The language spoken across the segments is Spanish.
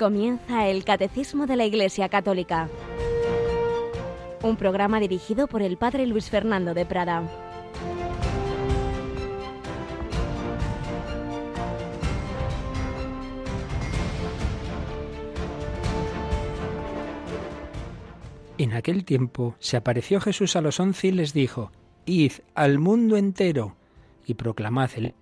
Comienza el Catecismo de la Iglesia Católica, un programa dirigido por el Padre Luis Fernando de Prada. En aquel tiempo se apareció Jesús a los once y les dijo, Id al mundo entero y proclamad el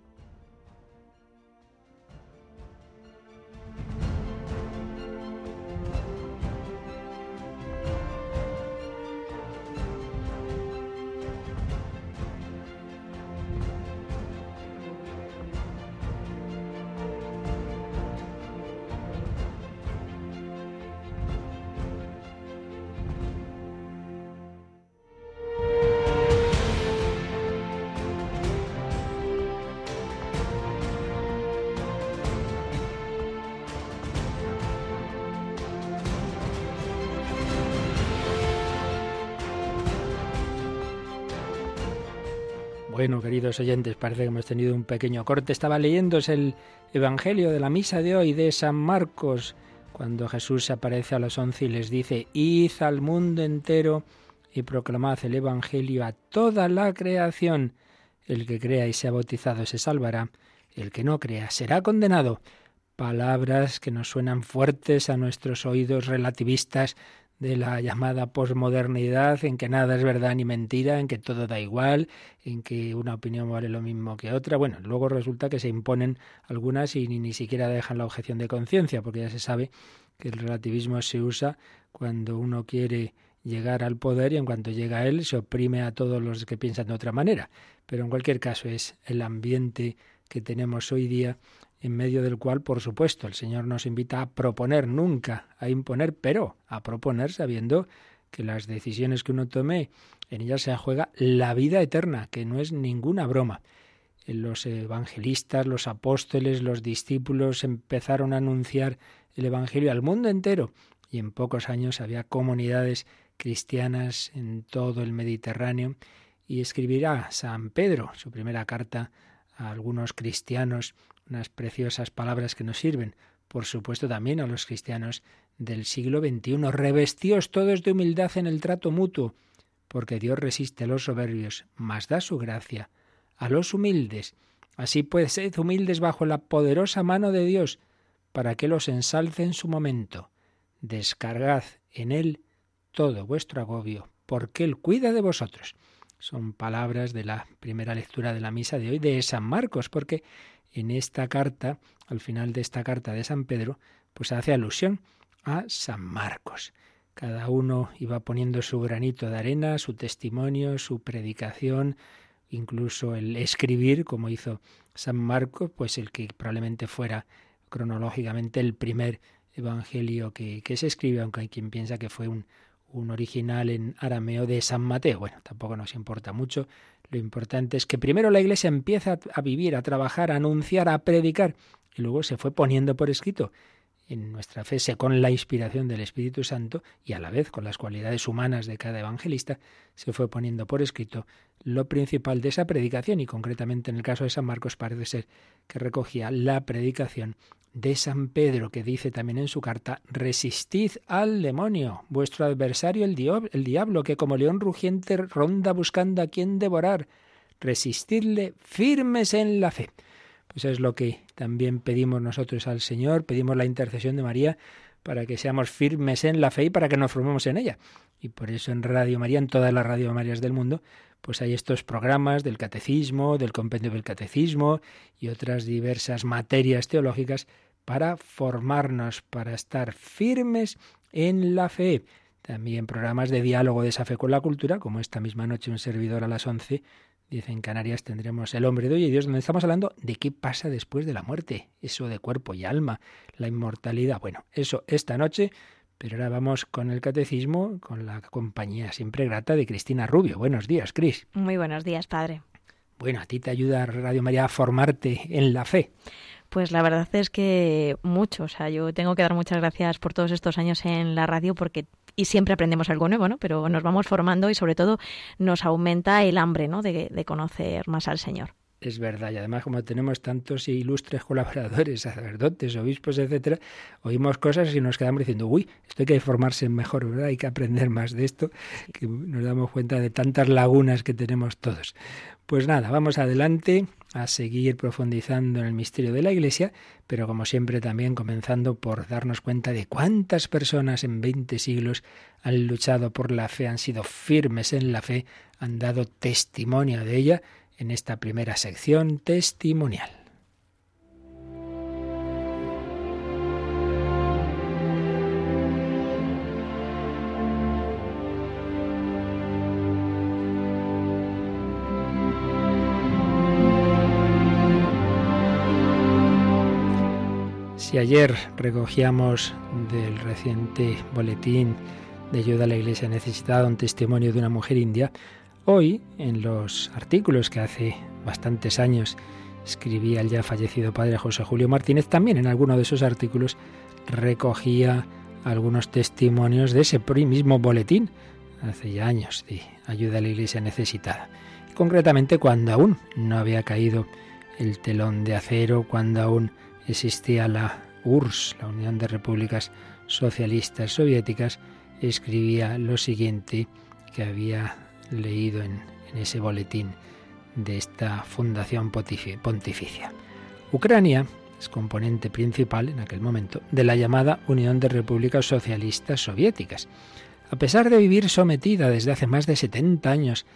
oyentes, parece que hemos tenido un pequeño corte. Estaba leyéndose el Evangelio de la misa de hoy de San Marcos, cuando Jesús se aparece a los once y les dice, id al mundo entero y proclamad el Evangelio a toda la creación. El que crea y sea bautizado se salvará, el que no crea será condenado. Palabras que nos suenan fuertes a nuestros oídos relativistas de la llamada posmodernidad, en que nada es verdad ni mentira, en que todo da igual, en que una opinión vale lo mismo que otra. Bueno, luego resulta que se imponen algunas y ni, ni siquiera dejan la objeción de conciencia, porque ya se sabe que el relativismo se usa cuando uno quiere llegar al poder y en cuanto llega a él se oprime a todos los que piensan de otra manera. Pero en cualquier caso es el ambiente que tenemos hoy día en medio del cual, por supuesto, el Señor nos invita a proponer, nunca a imponer, pero a proponer sabiendo que las decisiones que uno tome, en ellas se juega la vida eterna, que no es ninguna broma. Los evangelistas, los apóstoles, los discípulos empezaron a anunciar el Evangelio al mundo entero y en pocos años había comunidades cristianas en todo el Mediterráneo y escribirá San Pedro su primera carta a algunos cristianos unas preciosas palabras que nos sirven, por supuesto también a los cristianos del siglo XXI. Revestíos todos de humildad en el trato mutuo, porque Dios resiste a los soberbios, mas da su gracia a los humildes. Así pues, sed humildes bajo la poderosa mano de Dios, para que los ensalce en su momento. Descargad en Él todo vuestro agobio, porque Él cuida de vosotros. Son palabras de la primera lectura de la misa de hoy de San Marcos, porque en esta carta, al final de esta carta de San Pedro, pues hace alusión a San Marcos. Cada uno iba poniendo su granito de arena, su testimonio, su predicación, incluso el escribir, como hizo San Marcos, pues el que probablemente fuera cronológicamente el primer evangelio que, se escribe, aunque hay quien piensa que fue un, un original en arameo de San Mateo. Bueno, tampoco nos importa mucho. Lo importante es que primero la Iglesia empieza a vivir, a trabajar, a anunciar, a predicar, y luego se fue poniendo por escrito en nuestra fe, con la inspiración del Espíritu Santo y a la vez con las cualidades humanas de cada evangelista, se fue poniendo por escrito lo principal de esa predicación y concretamente en el caso de San Marcos parece ser que recogía la predicación de San Pedro, que dice también en su carta, resistid al demonio, vuestro adversario el, el diablo, que como león rugiente ronda buscando a quien devorar. Resistidle firmes en la fe. Pues es lo que también pedimos nosotros al Señor, pedimos la intercesión de María para que seamos firmes en la fe y para que nos formemos en ella. Y por eso en Radio María, en todas las Radio Marías del mundo, pues hay estos programas del catecismo, del compendio del catecismo y otras diversas materias teológicas para formarnos, para estar firmes en la fe. También programas de diálogo de esa fe con la cultura, como esta misma noche un servidor a las 11, dice en Canarias tendremos el hombre de hoy y Dios, donde estamos hablando de qué pasa después de la muerte, eso de cuerpo y alma, la inmortalidad. Bueno, eso esta noche pero ahora vamos con el catecismo, con la compañía siempre grata de Cristina Rubio. Buenos días, Cris. Muy buenos días, padre. Bueno, a ti te ayuda Radio María a formarte en la fe. Pues la verdad es que mucho. O sea, yo tengo que dar muchas gracias por todos estos años en la radio porque y siempre aprendemos algo nuevo, ¿no? Pero nos vamos formando y sobre todo nos aumenta el hambre, ¿no? De, de conocer más al Señor. Es verdad. Y además, como tenemos tantos ilustres colaboradores, sacerdotes, obispos, etcétera, oímos cosas y nos quedamos diciendo, uy, esto hay que informarse mejor, ¿verdad? Hay que aprender más de esto, que nos damos cuenta de tantas lagunas que tenemos todos. Pues nada, vamos adelante a seguir profundizando en el misterio de la Iglesia, pero como siempre también comenzando por darnos cuenta de cuántas personas en 20 siglos han luchado por la fe, han sido firmes en la fe, han dado testimonio de ella en esta primera sección testimonial. Si ayer recogíamos del reciente boletín de ayuda a la Iglesia necesitada un testimonio de una mujer india, Hoy, en los artículos que hace bastantes años escribía el ya fallecido padre José Julio Martínez, también en alguno de esos artículos recogía algunos testimonios de ese mismo boletín, hace ya años, de ayuda a la iglesia necesitada. Concretamente cuando aún no había caído el telón de acero, cuando aún existía la URSS, la Unión de Repúblicas Socialistas Soviéticas, escribía lo siguiente que había leído en, ese boletín de esta fundación pontificia. Ucrania es componente principal en aquel momento de la llamada Unión de Repúblicas Socialistas Soviéticas. A pesar de vivir sometida desde hace más de 70 años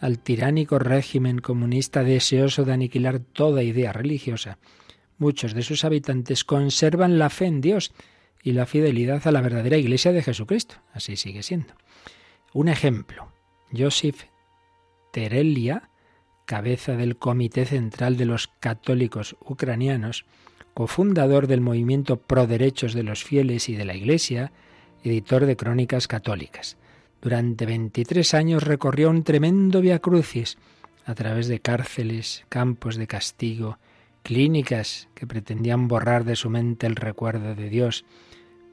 al tiránico régimen comunista deseoso de aniquilar toda idea religiosa, muchos de sus habitantes conservan la fe en Dios y la fidelidad a la verdadera Iglesia de Jesucristo. Así sigue siendo. Un ejemplo. Joseph Terelia, cabeza del Comité Central de los Católicos Ucranianos, cofundador del movimiento Pro Derechos de los Fieles y de la Iglesia, editor de crónicas católicas. Durante 23 años recorrió un tremendo via crucis a través de cárceles, campos de castigo, clínicas que pretendían borrar de su mente el recuerdo de Dios,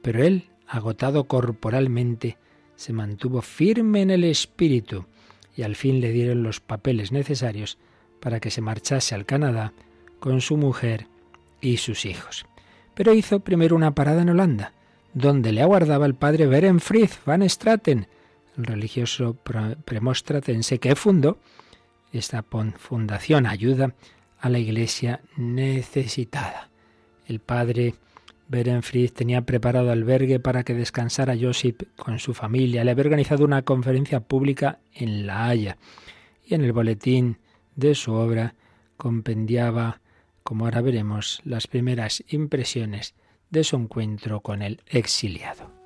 pero él, agotado corporalmente, se mantuvo firme en el espíritu y al fin le dieron los papeles necesarios para que se marchase al Canadá con su mujer y sus hijos. Pero hizo primero una parada en Holanda, donde le aguardaba el padre Berenfried van Straten, el religioso premostratense que fundó esta fundación ayuda a la iglesia necesitada. El padre Berenfried tenía preparado albergue para que descansara Josip con su familia. Le había organizado una conferencia pública en La Haya y en el boletín de su obra compendiaba, como ahora veremos, las primeras impresiones de su encuentro con el exiliado.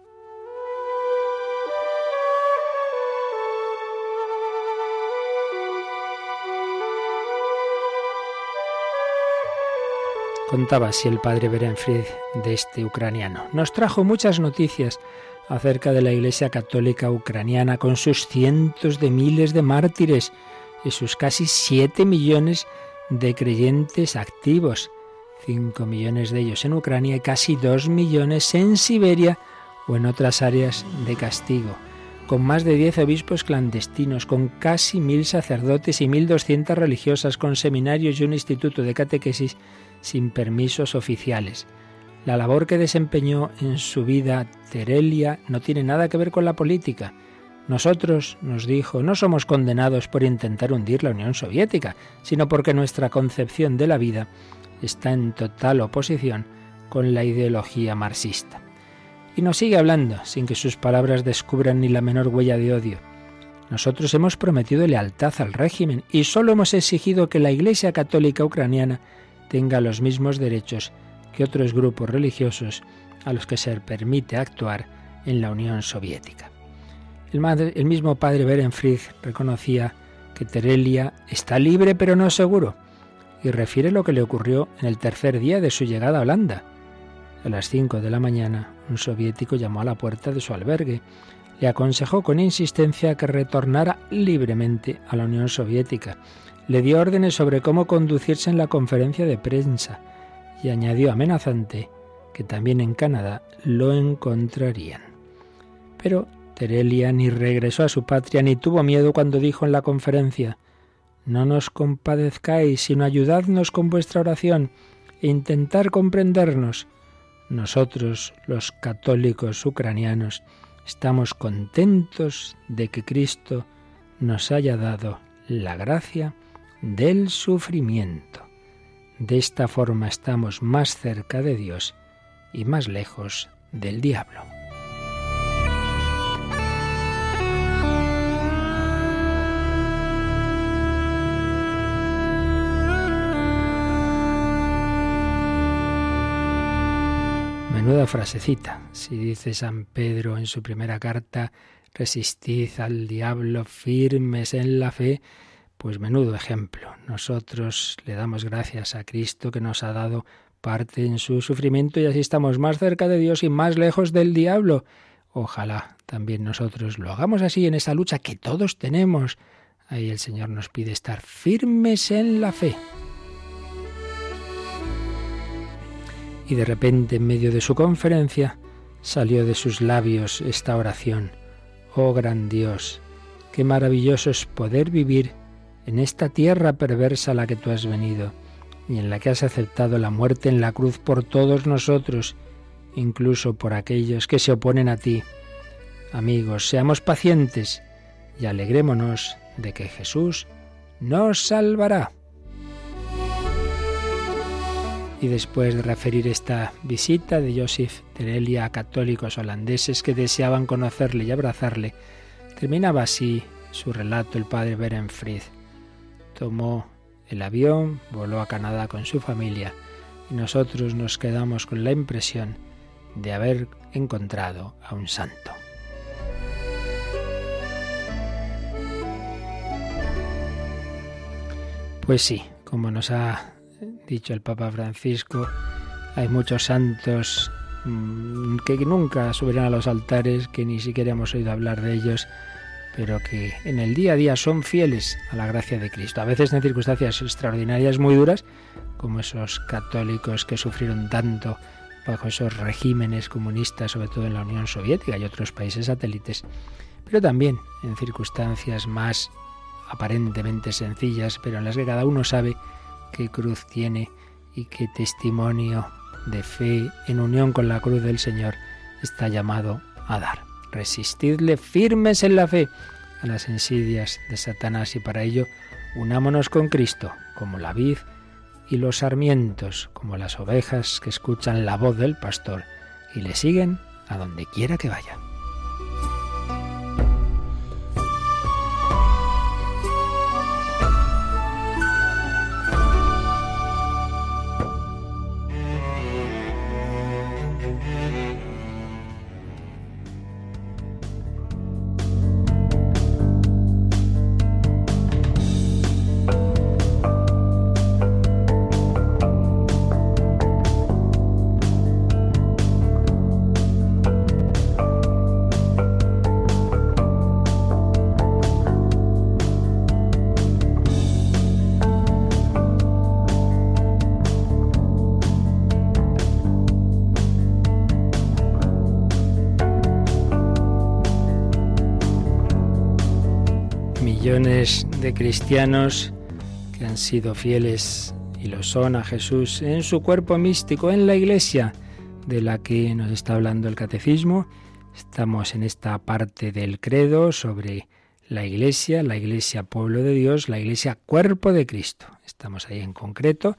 Contaba así el padre Berenfried de este ucraniano. Nos trajo muchas noticias acerca de la Iglesia Católica ucraniana con sus cientos de miles de mártires y sus casi siete millones de creyentes activos, cinco millones de ellos en Ucrania y casi dos millones en Siberia o en otras áreas de castigo, con más de diez obispos clandestinos, con casi mil sacerdotes y mil doscientas religiosas, con seminarios y un instituto de catequesis sin permisos oficiales. La labor que desempeñó en su vida Terelia no tiene nada que ver con la política. Nosotros, nos dijo, no somos condenados por intentar hundir la Unión Soviética, sino porque nuestra concepción de la vida está en total oposición con la ideología marxista. Y nos sigue hablando, sin que sus palabras descubran ni la menor huella de odio. Nosotros hemos prometido lealtad al régimen y solo hemos exigido que la Iglesia Católica Ucraniana tenga los mismos derechos que otros grupos religiosos a los que se permite actuar en la Unión Soviética. El, mismo padre Berenfried reconocía que Terelia está libre pero no seguro y refiere lo que le ocurrió en el tercer día de su llegada a Holanda. A las 5 de la mañana, un soviético llamó a la puerta de su albergue. Le aconsejó con insistencia que retornara libremente a la Unión Soviética le dio órdenes sobre cómo conducirse en la conferencia de prensa y añadió amenazante que también en Canadá lo encontrarían. Pero Terelia ni regresó a su patria ni tuvo miedo cuando dijo en la conferencia, No nos compadezcáis, sino ayudadnos con vuestra oración e intentar comprendernos. Nosotros, los católicos ucranianos, estamos contentos de que Cristo nos haya dado la gracia del sufrimiento. De esta forma estamos más cerca de Dios y más lejos del diablo. Menuda frasecita. Si dice San Pedro en su primera carta, resistid al diablo firmes en la fe, pues menudo ejemplo. Nosotros le damos gracias a Cristo que nos ha dado parte en su sufrimiento y así estamos más cerca de Dios y más lejos del diablo. Ojalá también nosotros lo hagamos así en esa lucha que todos tenemos. Ahí el Señor nos pide estar firmes en la fe. Y de repente en medio de su conferencia salió de sus labios esta oración. Oh gran Dios, qué maravilloso es poder vivir en esta tierra perversa a la que tú has venido y en la que has aceptado la muerte en la cruz por todos nosotros, incluso por aquellos que se oponen a ti. Amigos, seamos pacientes y alegrémonos de que Jesús nos salvará. Y después de referir esta visita de Joseph Terelia a católicos holandeses que deseaban conocerle y abrazarle, terminaba así su relato el padre Berenfried. Tomó el avión, voló a Canadá con su familia y nosotros nos quedamos con la impresión de haber encontrado a un santo. Pues sí, como nos ha dicho el Papa Francisco, hay muchos santos mm, que nunca subirán a los altares, que ni siquiera hemos oído hablar de ellos, pero que en el día a día son fieles a la gracia de Cristo. A veces en circunstancias extraordinarias muy duras, como esos católicos que sufrieron tanto bajo esos regímenes comunistas, sobre todo en la Unión Soviética y otros países satélites, pero también en circunstancias más aparentemente sencillas, pero en las que cada uno sabe qué cruz tiene y qué testimonio de fe en unión con la cruz del Señor está llamado a dar resistidle firmes en la fe a las insidias de Satanás y para ello unámonos con Cristo, como la vid y los sarmientos, como las ovejas que escuchan la voz del pastor y le siguen a donde quiera que vaya. De cristianos que han sido fieles y lo son a Jesús en su cuerpo místico, en la iglesia de la que nos está hablando el catecismo. Estamos en esta parte del credo sobre la iglesia, la iglesia pueblo de Dios, la iglesia cuerpo de Cristo. Estamos ahí en concreto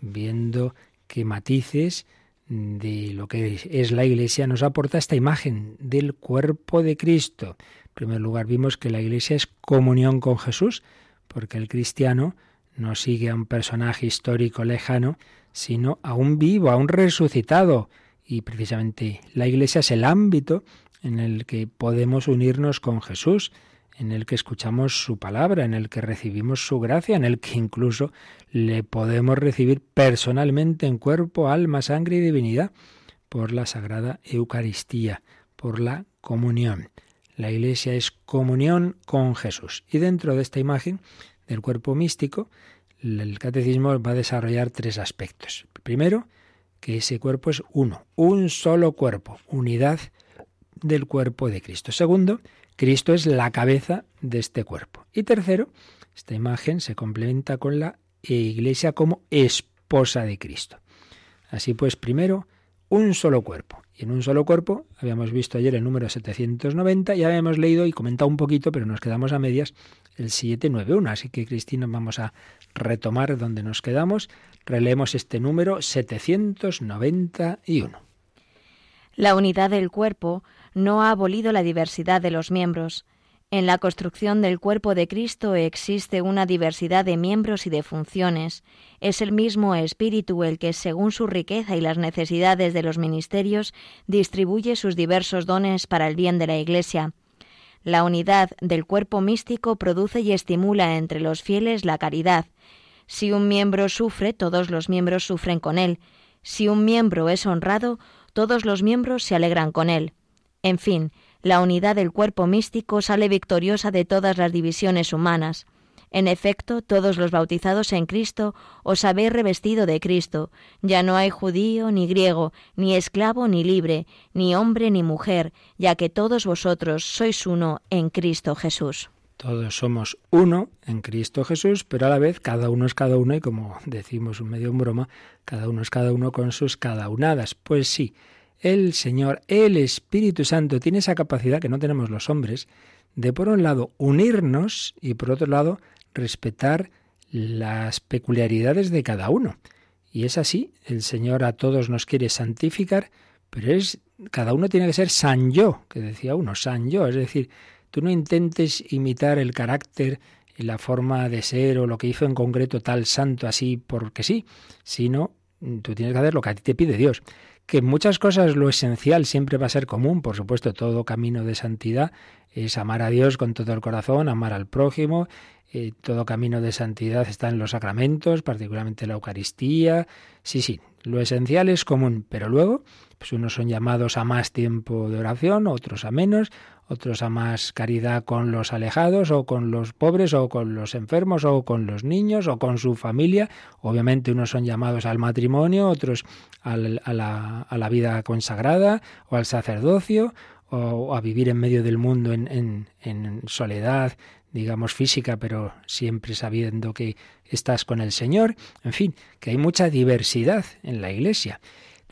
viendo qué matices de lo que es la iglesia nos aporta esta imagen del cuerpo de Cristo. En primer lugar, vimos que la Iglesia es comunión con Jesús, porque el cristiano no sigue a un personaje histórico lejano, sino a un vivo, a un resucitado. Y precisamente la Iglesia es el ámbito en el que podemos unirnos con Jesús, en el que escuchamos su palabra, en el que recibimos su gracia, en el que incluso le podemos recibir personalmente en cuerpo, alma, sangre y divinidad por la Sagrada Eucaristía, por la comunión. La Iglesia es comunión con Jesús. Y dentro de esta imagen del cuerpo místico, el catecismo va a desarrollar tres aspectos. Primero, que ese cuerpo es uno, un solo cuerpo, unidad del cuerpo de Cristo. Segundo, Cristo es la cabeza de este cuerpo. Y tercero, esta imagen se complementa con la iglesia como esposa de Cristo. Así pues, primero, un solo cuerpo. Y en un solo cuerpo, habíamos visto ayer el número 790, ya habíamos leído y comentado un poquito, pero nos quedamos a medias, el 791. Así que, Cristina, vamos a retomar donde nos quedamos. Releemos este número 791. La unidad del cuerpo no ha abolido la diversidad de los miembros. En la construcción del cuerpo de Cristo existe una diversidad de miembros y de funciones. Es el mismo Espíritu el que, según su riqueza y las necesidades de los ministerios, distribuye sus diversos dones para el bien de la Iglesia. La unidad del cuerpo místico produce y estimula entre los fieles la caridad. Si un miembro sufre, todos los miembros sufren con él. Si un miembro es honrado, todos los miembros se alegran con él. En fin, la unidad del cuerpo místico sale victoriosa de todas las divisiones humanas. En efecto, todos los bautizados en Cristo os habéis revestido de Cristo. Ya no hay judío ni griego, ni esclavo ni libre, ni hombre ni mujer, ya que todos vosotros sois uno en Cristo Jesús. Todos somos uno en Cristo Jesús, pero a la vez cada uno es cada uno y como decimos un medio en broma, cada uno es cada uno con sus cada unadas. Pues sí, el Señor, el Espíritu Santo, tiene esa capacidad que no tenemos los hombres de, por un lado, unirnos y, por otro lado, respetar las peculiaridades de cada uno. Y es así, el Señor a todos nos quiere santificar, pero es cada uno tiene que ser san yo, que decía uno, san yo, es decir, tú no intentes imitar el carácter y la forma de ser o lo que hizo en concreto tal santo así porque sí, sino tú tienes que hacer lo que a ti te pide Dios que en muchas cosas lo esencial siempre va a ser común, por supuesto, todo camino de santidad es amar a Dios con todo el corazón, amar al prójimo, eh, todo camino de santidad está en los sacramentos, particularmente la Eucaristía, sí, sí, lo esencial es común, pero luego, pues unos son llamados a más tiempo de oración, otros a menos, otros a más caridad con los alejados o con los pobres o con los enfermos o con los niños o con su familia. Obviamente unos son llamados al matrimonio, otros a, la, vida consagrada o al sacerdocio o, a vivir en medio del mundo en, en soledad digamos física, pero siempre sabiendo que estás con el Señor. En fin, que hay mucha diversidad en la Iglesia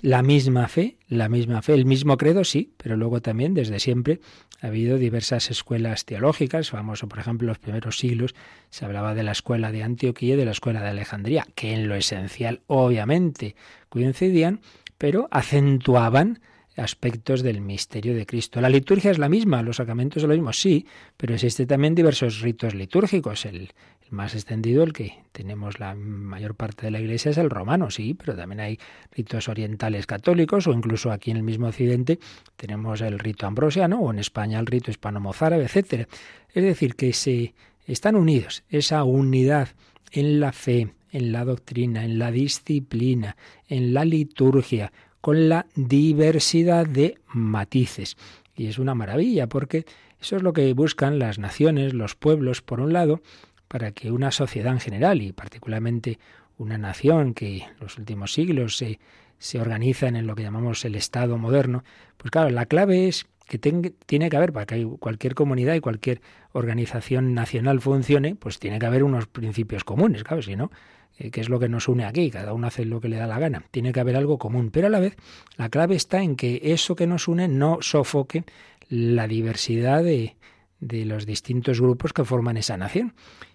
la misma fe, la misma fe, el mismo credo, sí, pero luego también desde siempre ha habido diversas escuelas teológicas, famoso por ejemplo en los primeros siglos se hablaba de la escuela de Antioquía y de la escuela de Alejandría, que en lo esencial obviamente coincidían, pero acentuaban aspectos del misterio de Cristo. La liturgia es la misma, los sacramentos son lo mismo, sí, pero existen también diversos ritos litúrgicos. El, más extendido, el que tenemos la mayor parte de la Iglesia, es el romano, sí, pero también hay ritos orientales católicos o incluso aquí en el mismo Occidente tenemos el rito ambrosiano o en España el rito hispano-mozárabe, etcétera. Es decir, que se están unidos, esa unidad en la fe, en la doctrina, en la disciplina, en la liturgia, con la diversidad de matices. Y es una maravilla porque eso es lo que buscan las naciones, los pueblos, por un lado, para que una sociedad en general y particularmente una nación que en los últimos siglos se, se organiza en lo que llamamos el Estado moderno, pues claro, la clave es que tiene que haber, para que cualquier comunidad y cualquier organización nacional funcione, pues tiene que haber unos principios comunes, claro, si no, eh, que es lo que nos une aquí, cada uno hace lo que le da la gana. Tiene que haber algo común, pero a la vez la clave está en que eso que nos une no sofoque la diversidad de, de los distintos grupos que forman esa nación.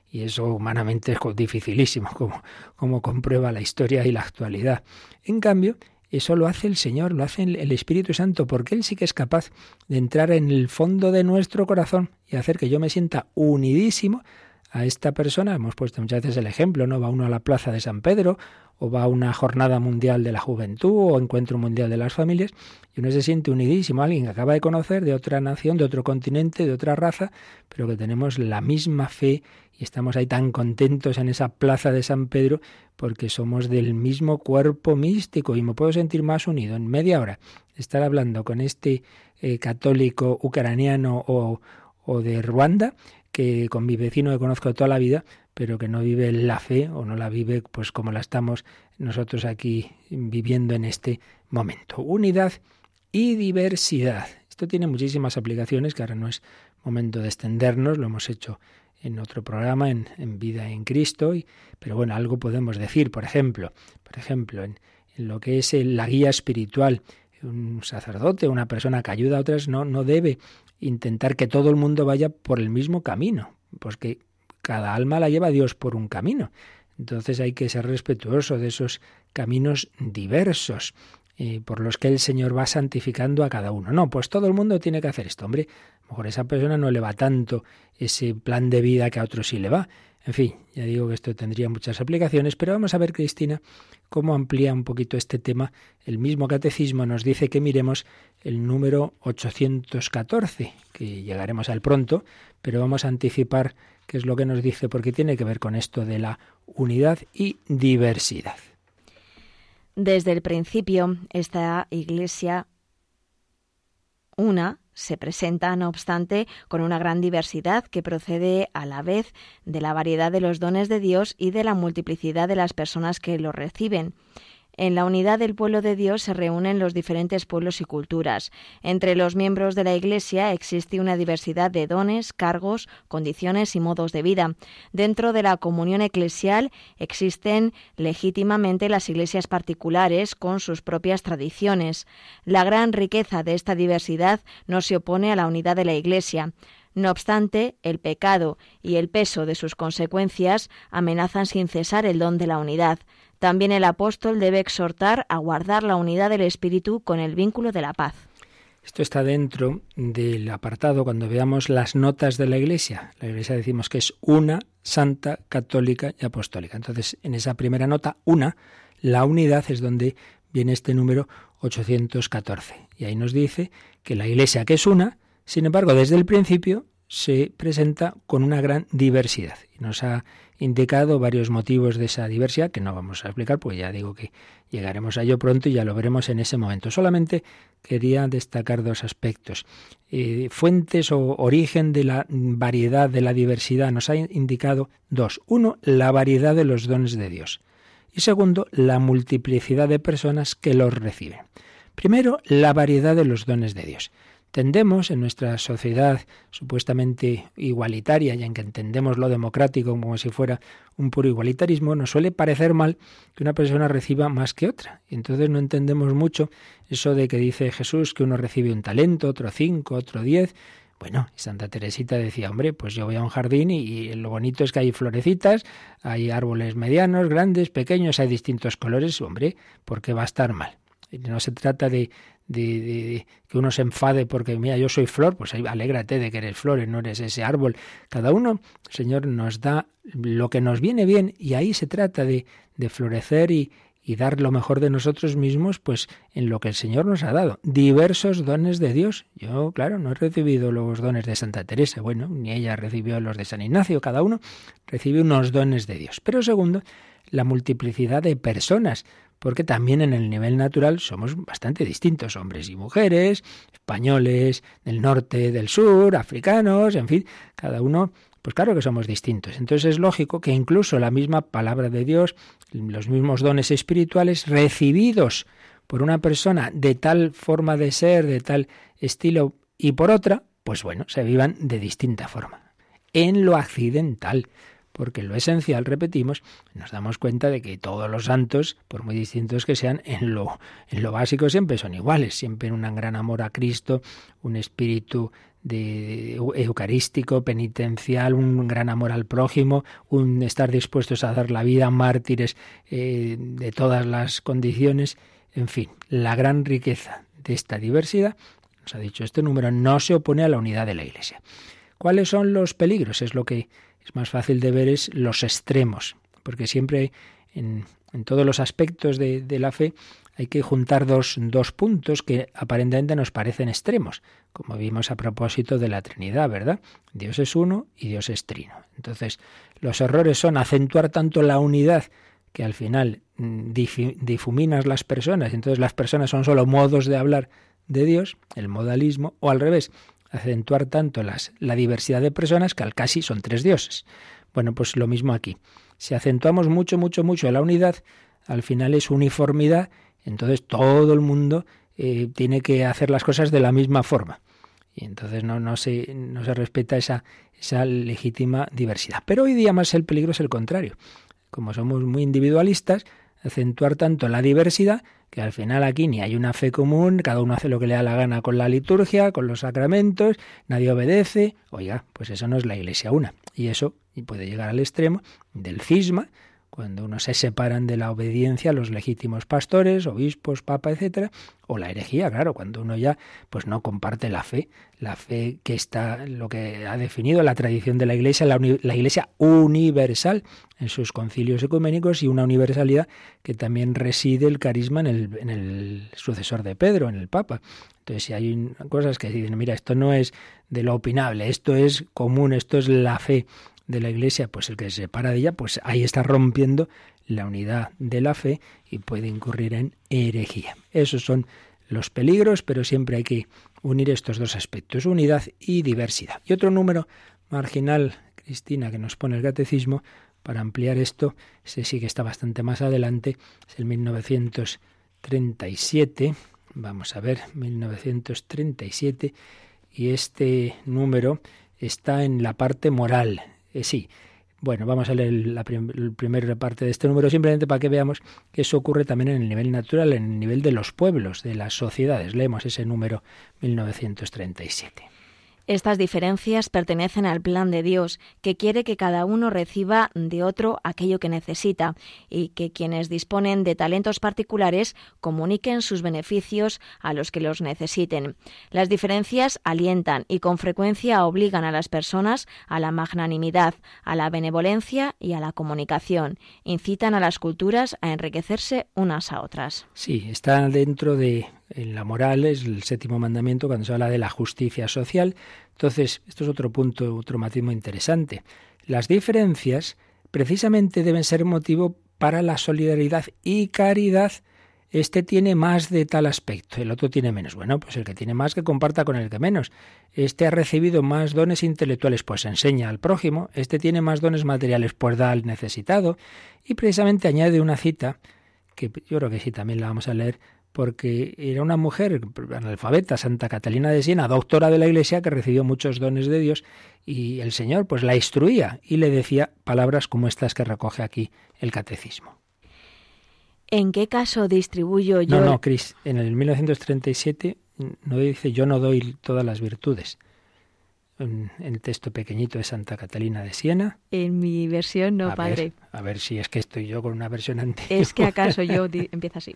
Y eso humanamente es dificilísimo, como, como comprueba la historia y la actualidad. En cambio, eso lo hace el Señor, lo hace el Espíritu Santo, porque Él sí que es capaz de entrar en el fondo de nuestro corazón y hacer que yo me sienta unidísimo a esta persona. Hemos puesto muchas veces el ejemplo, ¿no? Va uno a la plaza de San Pedro o va a una jornada mundial de la juventud o encuentro mundial de las familias y uno se siente unidísimo a alguien que acaba de conocer de otra nación, de otro continente, de otra raza, pero que tenemos la misma fe y estamos ahí tan contentos en esa plaza de San Pedro porque somos del mismo cuerpo místico y me puedo sentir más unido en media hora estar hablando con este eh, católico ucraniano o, o de Ruanda que con mi vecino que conozco toda la vida, pero que no vive la fe o no la vive pues como la estamos nosotros aquí viviendo en este momento. Unidad y diversidad. Esto tiene muchísimas aplicaciones que ahora no es momento de extendernos, lo hemos hecho en otro programa, en, Vida en Cristo, y, pero bueno, algo podemos decir, por ejemplo, por ejemplo, en, lo que es la guía espiritual, un sacerdote, una persona que ayuda a otras, no, no debe intentar que todo el mundo vaya por el mismo camino, porque cada alma la lleva Dios por un camino. Entonces hay que ser respetuoso de esos caminos diversos eh, por los que el Señor va santificando a cada uno. No, pues todo el mundo tiene que hacer esto. Hombre, a lo mejor esa persona no le va tanto ese plan de vida que a otro sí le va. En fin, ya digo que esto tendría muchas aplicaciones, pero vamos a ver, Cristina, cómo amplía un poquito este tema. El mismo catecismo nos dice que miremos el número 814, que llegaremos al pronto, pero vamos a anticipar qué es lo que nos dice, porque tiene que ver con esto de la unidad y diversidad. Desde el principio, esta Iglesia una se presenta, no obstante, con una gran diversidad que procede a la vez de la variedad de los dones de Dios y de la multiplicidad de las personas que los reciben. En la unidad del pueblo de Dios se reúnen los diferentes pueblos y culturas. Entre los miembros de la Iglesia existe una diversidad de dones, cargos, condiciones y modos de vida. Dentro de la comunión eclesial existen legítimamente las iglesias particulares con sus propias tradiciones. La gran riqueza de esta diversidad no se opone a la unidad de la Iglesia. No obstante, el pecado y el peso de sus consecuencias amenazan sin cesar el don de la unidad. También el apóstol debe exhortar a guardar la unidad del Espíritu con el vínculo de la paz. Esto está dentro del apartado cuando veamos las notas de la Iglesia. La Iglesia decimos que es una, santa, católica y apostólica. Entonces, en esa primera nota, una, la unidad es donde viene este número 814. Y ahí nos dice que la Iglesia, que es una, sin embargo, desde el principio se presenta con una gran diversidad. Y nos ha indicado varios motivos de esa diversidad que no vamos a explicar, pues ya digo que llegaremos a ello pronto y ya lo veremos en ese momento. Solamente quería destacar dos aspectos. Eh, fuentes o origen de la variedad, de la diversidad, nos ha indicado dos. Uno, la variedad de los dones de Dios. Y segundo, la multiplicidad de personas que los reciben. Primero, la variedad de los dones de Dios. Tendemos en nuestra sociedad supuestamente igualitaria y en que entendemos lo democrático como si fuera un puro igualitarismo, nos suele parecer mal que una persona reciba más que otra. Y entonces no entendemos mucho eso de que dice Jesús que uno recibe un talento, otro cinco, otro diez. Bueno, Santa Teresita decía, hombre, pues yo voy a un jardín y, y, lo bonito es que hay florecitas, hay árboles medianos, grandes, pequeños, hay distintos colores, hombre, ¿por qué va a estar mal? No se trata de, que uno se enfade porque, mira, yo soy flor, pues alégrate de que eres flor, no eres ese árbol. Cada uno, Señor, nos da lo que nos viene bien y ahí se trata de, de florecer y, y dar lo mejor de nosotros mismos, pues en lo que el Señor nos ha dado. Diversos dones de Dios. Yo, claro, no he recibido los dones de Santa Teresa, bueno, ni ella recibió los de San Ignacio, cada uno recibe unos dones de Dios. Pero segundo, la multiplicidad de personas porque también en el nivel natural somos bastante distintos, hombres y mujeres, españoles, del norte, del sur, africanos, en fin, cada uno, pues claro que somos distintos. Entonces es lógico que incluso la misma palabra de Dios, los mismos dones espirituales recibidos por una persona de tal forma de ser, de tal estilo y por otra, pues bueno, se vivan de distinta forma. En lo accidental, porque lo esencial, repetimos, nos damos cuenta de que todos los santos, por muy distintos que sean, en lo, en lo básico siempre son iguales, siempre un gran amor a Cristo, un espíritu de, eucarístico, penitencial, un gran amor al prójimo, un estar dispuestos a dar la vida, mártires eh, de todas las condiciones, en fin, la gran riqueza de esta diversidad, nos ha dicho este número, no se opone a la unidad de la Iglesia. ¿Cuáles son los peligros? Es lo que es más fácil de ver es los extremos, porque siempre en, todos los aspectos de, la fe hay que juntar dos, dos puntos que aparentemente nos parecen extremos, como vimos a propósito de la Trinidad, ¿verdad? Dios es uno y Dios es trino. Entonces, los errores son acentuar tanto la unidad que al final mm, difuminas las personas, entonces las personas son solo modos de hablar de Dios, el modalismo, o al revés, acentuar tanto las, la diversidad de personas que al casi son tres dioses. Bueno, pues lo mismo aquí. Si acentuamos mucho, mucho, mucho la unidad, al final es uniformidad, entonces todo el mundo eh, tiene que hacer las cosas de la misma forma. y entonces no, no, se, no se respeta esa, esa legítima diversidad. Pero hoy día más el peligro es el contrario. Como somos muy individualistas, acentuar tanto la diversidad que al final aquí ni hay una fe común, cada uno hace lo que le da la gana con la liturgia, con los sacramentos, nadie obedece. Oiga, pues eso no es la iglesia una. Y eso puede llegar al extremo del cisma, cuando uno se separan de la obediencia a los legítimos pastores, obispos, papa, etcétera, o la herejía, claro, cuando uno ya pues no comparte la fe, la fe que está lo que ha definido la tradición de la Iglesia, la, la Iglesia universal en sus concilios ecuménicos y una universalidad que también reside el carisma en el, en el sucesor de Pedro, en el Papa. Entonces, si hay cosas que dicen, mira, esto no es de lo opinable, esto es común, esto es la fe de la Iglesia, pues el que se separa de ella, pues ahí está rompiendo la unidad de la fe y puede incurrir en herejía. Esos son los peligros, pero siempre hay que unir estos dos aspectos, unidad y diversidad. Y otro número marginal, Cristina, que nos pone el catecismo, para ampliar esto, ese sí que está bastante más adelante, es el 1937, vamos a ver, 1937, y este número está en la parte moral, eh, sí. Bueno, vamos a leer la primera parte de este número simplemente para que veamos que eso ocurre también en el nivel natural, en el nivel de los pueblos, de las sociedades. Leemos ese número 1937. Estas diferencias pertenecen al plan de Dios, que quiere que cada uno reciba de otro aquello que necesita y que quienes disponen de talentos particulares comuniquen sus beneficios a los que los necesiten. Las diferencias alientan y con frecuencia obligan a las personas a la magnanimidad, a la benevolencia y a la comunicación. Incitan a las culturas a enriquecerse unas a otras. Sí, está dentro de en la moral es el séptimo mandamiento cuando se habla de la justicia social. Entonces, esto es otro punto, otro matiz muy interesante. Las diferencias precisamente deben ser motivo para la solidaridad y caridad. Este tiene más de tal aspecto, el otro tiene menos. Bueno, pues el que tiene más que comparta con el que menos. Este ha recibido más dones intelectuales, pues enseña al prójimo. Este tiene más dones materiales, pues da al necesitado. Y precisamente añade una cita, que yo creo que sí también la vamos a leer, porque era una mujer analfabeta, Santa Catalina de Siena, doctora de la Iglesia, que recibió muchos dones de Dios y el Señor pues la instruía y le decía palabras como estas que recoge aquí el catecismo. ¿En qué caso distribuyo yo? No, no, Cris, en el 1937 no dice yo no doy todas las virtudes. En el texto pequeñito de Santa Catalina de Siena. En mi versión no, padre. a ver si es que estoy yo con una versión antigua. Es que acaso yo empieza así.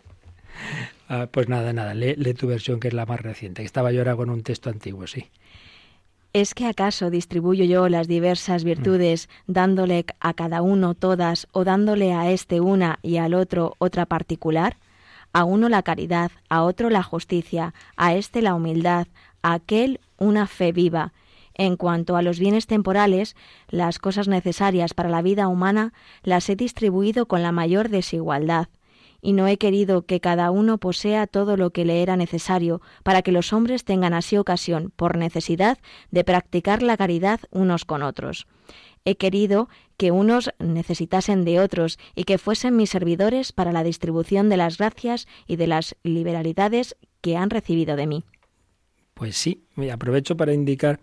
Ah, pues nada, nada, lee, tu versión que es la más reciente. Estaba yo ahora con un texto antiguo, sí. ¿Es que acaso distribuyo yo las diversas virtudes, dándole a cada uno todas o dándole a este una y al otro otra particular? A uno la caridad, a otro la justicia, a este la humildad, a aquel una fe viva. En cuanto a los bienes temporales, las cosas necesarias para la vida humana las he distribuido con la mayor desigualdad y no he querido que cada uno posea todo lo que le era necesario, para que los hombres tengan así ocasión, por necesidad, de practicar la caridad unos con otros. He querido que unos necesitasen de otros y que fuesen mis servidores para la distribución de las gracias y de las liberalidades que han recibido de mí. Pues sí, me aprovecho para indicar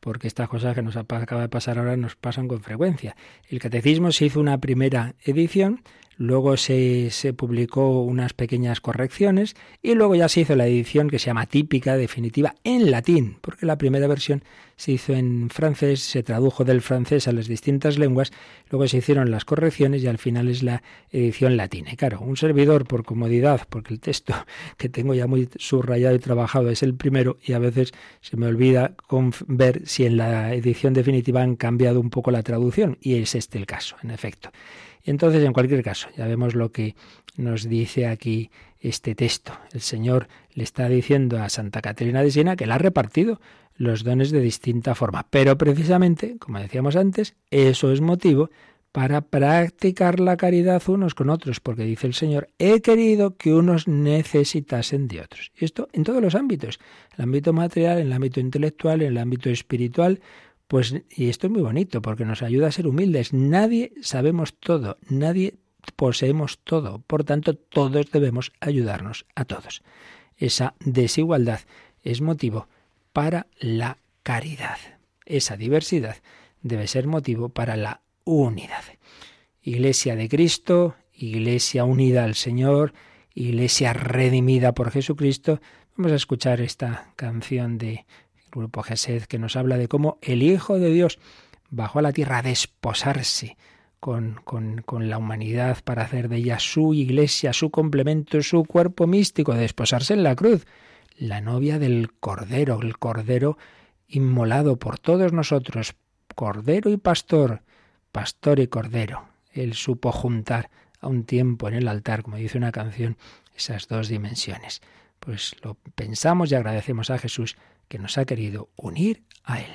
porque estas cosas que nos acaba de pasar ahora nos pasan con frecuencia. El catecismo se hizo una primera edición, luego se, publicó unas pequeñas correcciones y luego ya se hizo la edición que se llama típica, definitiva, en latín, porque la primera versión se hizo en francés, se tradujo del francés a las distintas lenguas, luego se hicieron las correcciones y al final es la edición latina. Y claro, un servidor por comodidad, porque el texto que tengo ya muy subrayado y trabajado es el primero y a veces se me olvida ver si en la edición definitiva han cambiado un poco la traducción y es este el caso, en efecto. Entonces, en cualquier caso, ya vemos lo que nos dice aquí este texto. El Señor le está diciendo a Santa Caterina de Siena que la ha repartido los dones de distinta forma. Pero precisamente, como decíamos antes, eso es motivo para practicar la caridad unos con otros, porque dice el Señor, he querido que unos necesitasen de otros. Y esto en todos los ámbitos, el ámbito material, en el ámbito intelectual, en el ámbito espiritual, pues, y esto es muy bonito porque nos ayuda a ser humildes. Nadie sabemos todo, nadie poseemos todo. Por tanto, todos debemos ayudarnos a todos. Esa desigualdad es motivo para la caridad. Esa diversidad debe ser motivo para la unidad. Iglesia de Cristo, Iglesia unida al Señor, Iglesia redimida por Jesucristo. Vamos a escuchar esta canción de grupo Gesed que nos habla de cómo el Hijo de Dios bajó a la tierra a desposarse con, con, con, la humanidad para hacer de ella su iglesia, su complemento, su cuerpo místico, de desposarse en la cruz, la novia del Cordero, el Cordero inmolado por todos nosotros, Cordero y Pastor, Pastor y Cordero. Él supo juntar a un tiempo en el altar, como dice una canción, esas dos dimensiones. Pues lo pensamos y agradecemos a Jesús que nos ha querido unir a Él.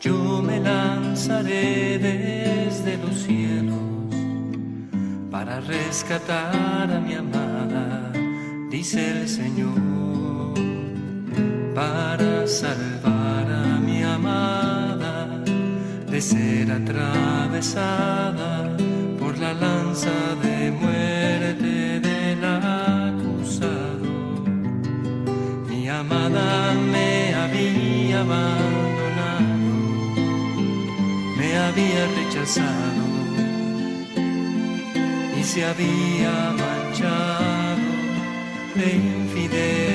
Yo me lanzaré desde los cielos para rescatar a mi amada, dice el Señor, para salvar ser atravesada por la lanza de muerte del acusado. Mi amada me había abandonado, me había rechazado y se había manchado de infidelidad.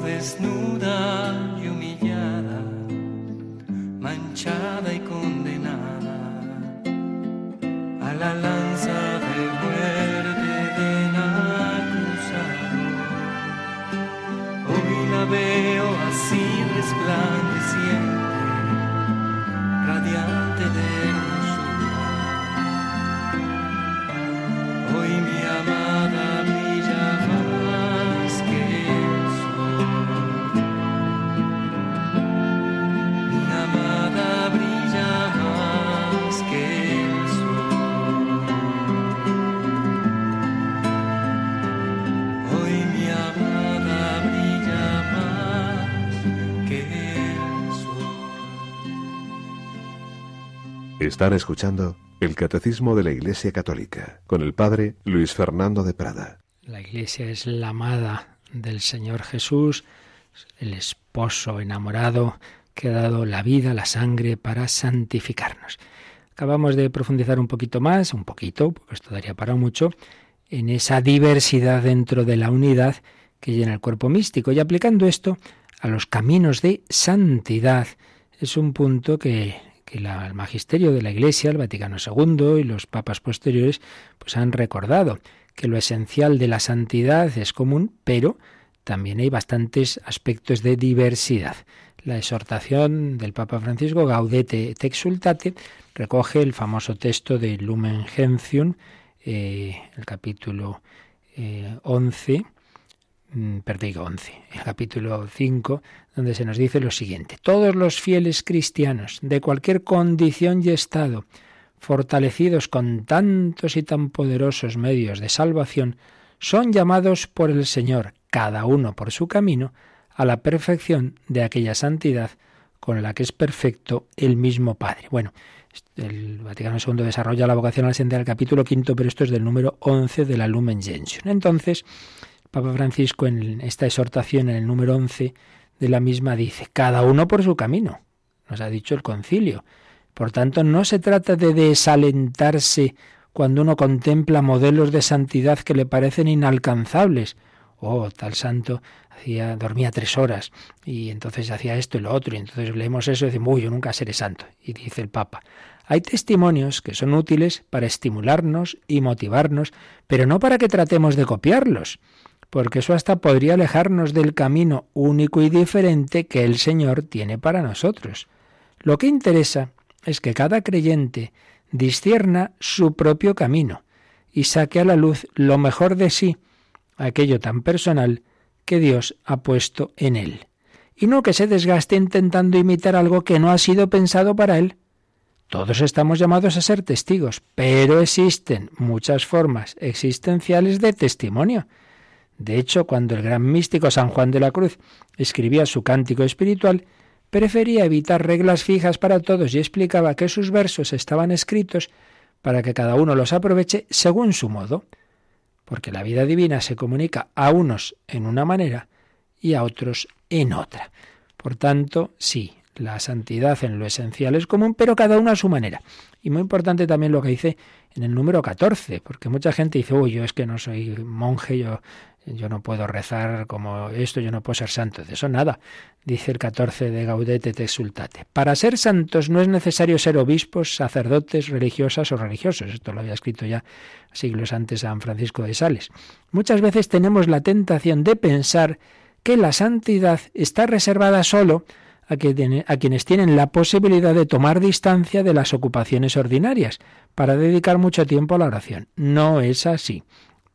desnuda. Están escuchando el Catecismo de la Iglesia Católica con el Padre Luis Fernando de Prada. La Iglesia es la amada del Señor Jesús, el esposo enamorado que ha dado la vida, la sangre para santificarnos. Acabamos de profundizar un poquito más, un poquito, porque esto daría para mucho, en esa diversidad dentro de la unidad que llena el cuerpo místico y aplicando esto a los caminos de santidad. Es un punto que, que el magisterio de la Iglesia, el Vaticano II y los papas posteriores pues han recordado que lo esencial de la santidad es común, pero también hay bastantes aspectos de diversidad. La exhortación del Papa Francisco Gaudete et exultate recoge el famoso texto de Lumen Gentium, eh, el capítulo eh, 11, Mm, Perdigo 11, el capítulo 5, donde se nos dice lo siguiente. Todos los fieles cristianos, de cualquier condición y estado, fortalecidos con tantos y tan poderosos medios de salvación, son llamados por el Señor, cada uno por su camino, a la perfección de aquella santidad con la que es perfecto el mismo Padre. Bueno, el Vaticano II desarrolla la vocación al sentido del capítulo quinto, pero esto es del número 11 de la Lumen Gentium. Entonces, Papa Francisco en esta exhortación, en el número 11 de la misma, dice, cada uno por su camino, nos ha dicho el concilio. Por tanto, no se trata de desalentarse cuando uno contempla modelos de santidad que le parecen inalcanzables. Oh, tal santo hacía, dormía tres horas y entonces hacía esto y lo otro, y entonces leemos eso y decimos, uy, yo nunca seré santo. Y dice el Papa, hay testimonios que son útiles para estimularnos y motivarnos, pero no para que tratemos de copiarlos, porque eso hasta podría alejarnos del camino único y diferente que el Señor tiene para nosotros. Lo que interesa es que cada creyente discierna su propio camino y saque a la luz lo mejor de sí, aquello tan personal que Dios ha puesto en él. Y no que se desgaste intentando imitar algo que no ha sido pensado para él. Todos estamos llamados a ser testigos, pero existen muchas formas existenciales de testimonio. De hecho, cuando el gran místico San Juan de la Cruz escribía su cántico espiritual, prefería evitar reglas fijas para todos y explicaba que sus versos estaban escritos para que cada uno los aproveche según su modo, porque la vida divina se comunica a unos en una manera y a otros en otra. Por tanto, sí, la santidad en lo esencial es común, pero cada uno a su manera. Y muy importante también lo que dice en el número 14, porque mucha gente dice, uy, yo es que no soy monje, yo yo no puedo rezar como esto, yo no puedo ser santo. De eso nada, dice el 14 de Gaudete te exultate. Para ser santos no es necesario ser obispos, sacerdotes, religiosas o religiosos. Esto lo había escrito ya siglos antes San Francisco de Sales. Muchas veces tenemos la tentación de pensar que la santidad está reservada solo a, a quienes tienen la posibilidad de tomar distancia de las ocupaciones ordinarias para dedicar mucho tiempo a la oración. No es así.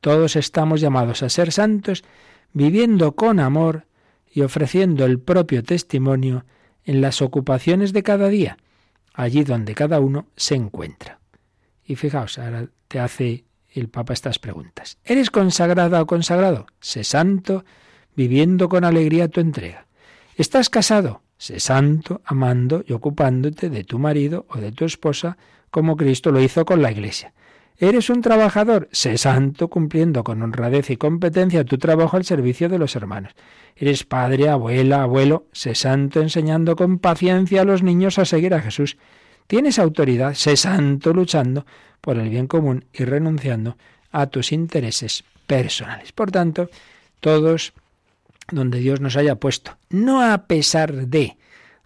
Todos estamos llamados a ser santos viviendo con amor y ofreciendo el propio testimonio en las ocupaciones de cada día, allí donde cada uno se encuentra. Y fijaos, ahora te hace el Papa estas preguntas. ¿Eres consagrada o consagrado? Sé santo, viviendo con alegría tu entrega. ¿Estás casado? Sé santo, amando y ocupándote de tu marido o de tu esposa, como Cristo lo hizo con la Iglesia. Eres un trabajador, sé santo cumpliendo con honradez y competencia tu trabajo al servicio de los hermanos. Eres padre, abuela, abuelo, sé santo enseñando con paciencia a los niños a seguir a Jesús. Tienes autoridad, sé santo luchando por el bien común y renunciando a tus intereses personales. Por tanto, todos donde Dios nos haya puesto, no a pesar de,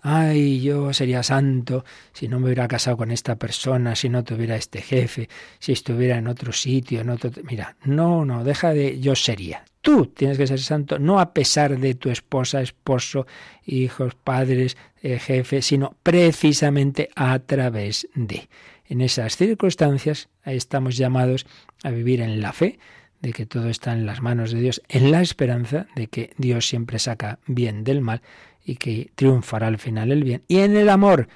ay, yo sería santo si no me hubiera casado con esta persona, si no tuviera este jefe, si estuviera en otro sitio, en otro... Mira, no, no, deja de yo sería. Tú tienes que ser santo, no a pesar de tu esposa, esposo, hijos, padres, eh, jefe, sino precisamente a través de. En esas circunstancias estamos llamados a vivir en la fe de que todo está en las manos de Dios, en la esperanza de que Dios siempre saca bien del mal y que triunfará al final el bien. Y en el amor,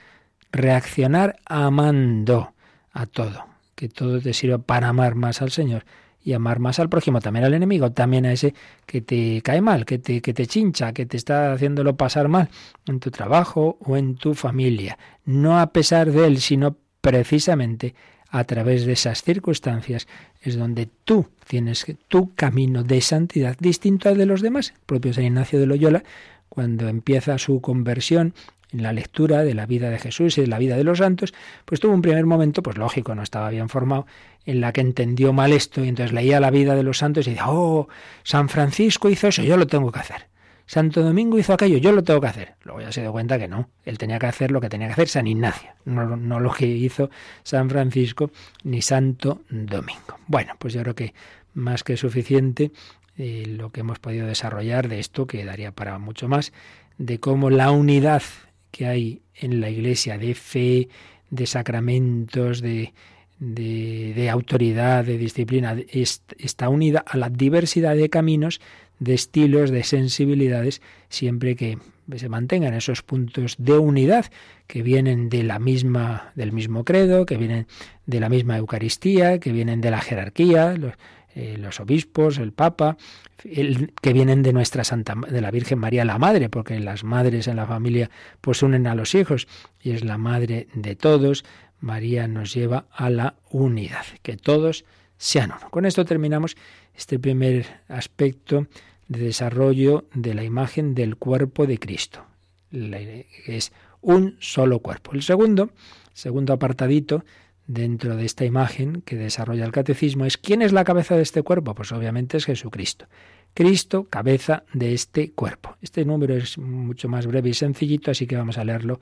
reaccionar amando a todo, que todo te sirva para amar más al Señor y amar más al prójimo, también al enemigo, también a ese que te cae mal, que te, que te chincha, que te está haciéndolo pasar mal en tu trabajo o en tu familia. No a pesar de él, sino precisamente a través de esas circunstancias es donde tú tienes tu camino de santidad distinto al de los demás. El propio San Ignacio de Loyola, cuando empieza su conversión en la lectura de la vida de Jesús y de la vida de los santos, pues tuvo un primer momento, pues lógico, no estaba bien formado, en la que entendió mal esto y entonces leía la vida de los santos y decía, oh, San Francisco hizo eso, yo lo tengo que hacer. Santo Domingo hizo aquello, yo lo tengo que hacer. Luego ya se dio cuenta que no, él tenía que hacer lo que tenía que hacer San Ignacio, no, no lo que hizo San Francisco ni Santo Domingo. Bueno, pues yo creo que más que suficiente eh, lo que hemos podido desarrollar de esto, que daría para mucho más, de cómo la unidad que hay en la Iglesia de fe, de sacramentos, de, de, autoridad, de disciplina, está unida a la diversidad de caminos de estilos, de sensibilidades, siempre que se mantengan esos puntos de unidad que vienen de la misma, del mismo credo, que vienen de la misma Eucaristía, que vienen de la jerarquía, los, eh, obispos, el Papa, que vienen de nuestra Santa, de la Virgen María la Madre, porque las madres en la familia pues unen a los hijos y es la madre de todos. María nos lleva a la unidad, que todos sean uno. Con esto terminamos este primer aspecto de desarrollo de la imagen del cuerpo de Cristo. Es un solo cuerpo. El segundo, segundo apartadito dentro de esta imagen que desarrolla el catecismo es ¿quién es la cabeza de este cuerpo? Pues obviamente es Jesucristo. Cristo, cabeza de este cuerpo. Este número es mucho más breve y sencillito, así que vamos a leerlo